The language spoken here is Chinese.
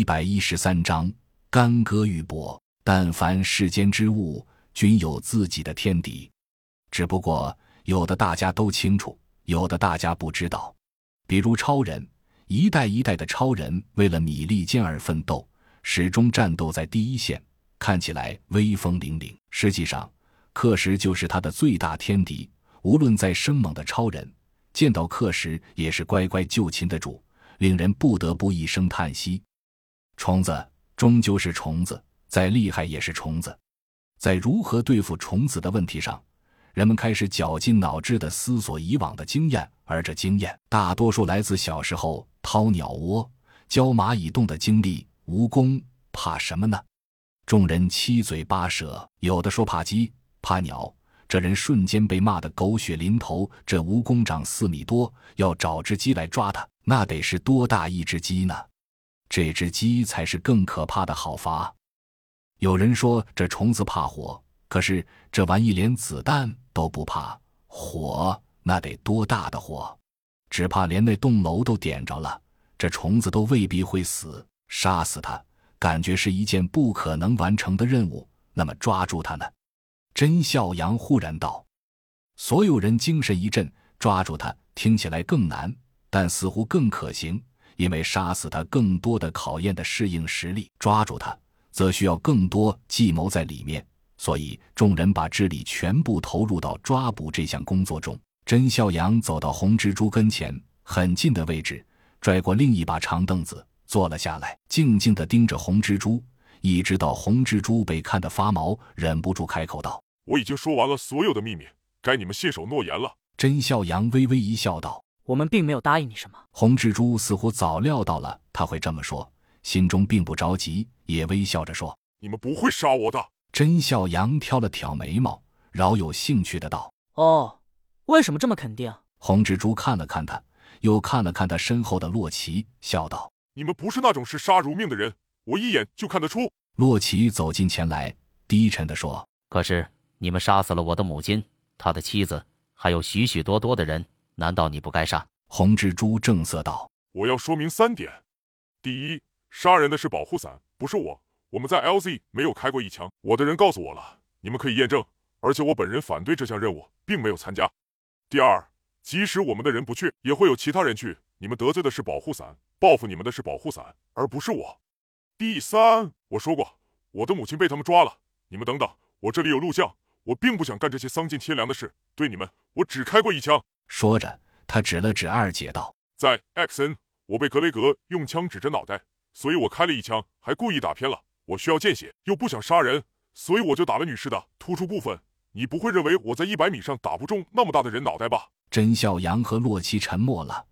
一百一十三章，干戈玉帛。但凡世间之物，均有自己的天敌，只不过有的大家都清楚，有的大家不知道。比如超人，一代一代的超人为了米利坚而奋斗，始终战斗在第一线，看起来威风凛凛。实际上，克什就是他的最大天敌。无论再生猛的超人，见到克什也是乖乖就擒的主，令人不得不一声叹息。虫子终究是虫子，再厉害也是虫子。在如何对付虫子的问题上，人们开始绞尽脑汁地思索以往的经验，而这经验大多数来自小时候掏鸟窝、教蚂蚁洞的经历。蜈蚣怕什么呢？众人七嘴八舌，有的说怕鸡、怕鸟。这人瞬间被骂得狗血淋头。这蜈蚣长四米多，要找只鸡来抓它，那得是多大一只鸡呢？这只鸡才是更可怕的好伐？有人说这虫子怕火，可是这玩意连子弹都不怕，火那得多大的火？只怕连那栋楼都点着了，这虫子都未必会死。杀死它，感觉是一件不可能完成的任务。那么抓住它呢？甄孝阳忽然道：“所有人精神一振，抓住它听起来更难，但似乎更可行，因为杀死他更多的考验的适应实力，抓住他则需要更多计谋在里面。所以众人把智力全部投入到抓捕这项工作中。”甄孝阳走到红蜘蛛跟前，很近的位置，拽过另一把长凳子坐了下来，静静地盯着红蜘蛛。一直到红蜘蛛被看得发毛，忍不住开口道：“我已经说完了所有的秘密，该你们信守诺言了。”甄孝阳微微一笑，道：“我们并没有答应你什么。”红蜘蛛似乎早料到了他会这么说，心中并不着急，也微笑着说：“你们不会杀我的。”甄笑阳挑了挑眉毛，饶有兴趣的道：“哦，为什么这么肯定？”红蜘蛛看了看他，又看了看他身后的洛奇，笑道：“你们不是那种视杀如命的人。”我一眼就看得出。洛奇走近前来，低沉的说：“可是你们杀死了我的母亲、他的妻子，还有许许多多的人，难道你不该杀？”红蜘蛛正色道：“我要说明三点：第一，杀人的是保护伞，不是我。我们在 LZ 没有开过一枪，我的人告诉我了，你们可以验证。而且我本人反对这项任务，并没有参加。第二，即使我们的人不去，也会有其他人去。你们得罪的是保护伞，报复你们的是保护伞，而不是我。”第三，我说过，我的母亲被他们抓了。你们等等，我这里有录像。我并不想干这些丧尽天良的事。对你们，我只开过一枪。说着，他指了指二姐道：“在 Xn，我被格雷格用枪指着脑袋，所以我开了一枪，还故意打偏了。我需要见血，又不想杀人，所以我就打了女士的突出部分。你不会认为我在一百米上打不中那么大的人脑袋吧？”甄笑阳和洛奇沉默了，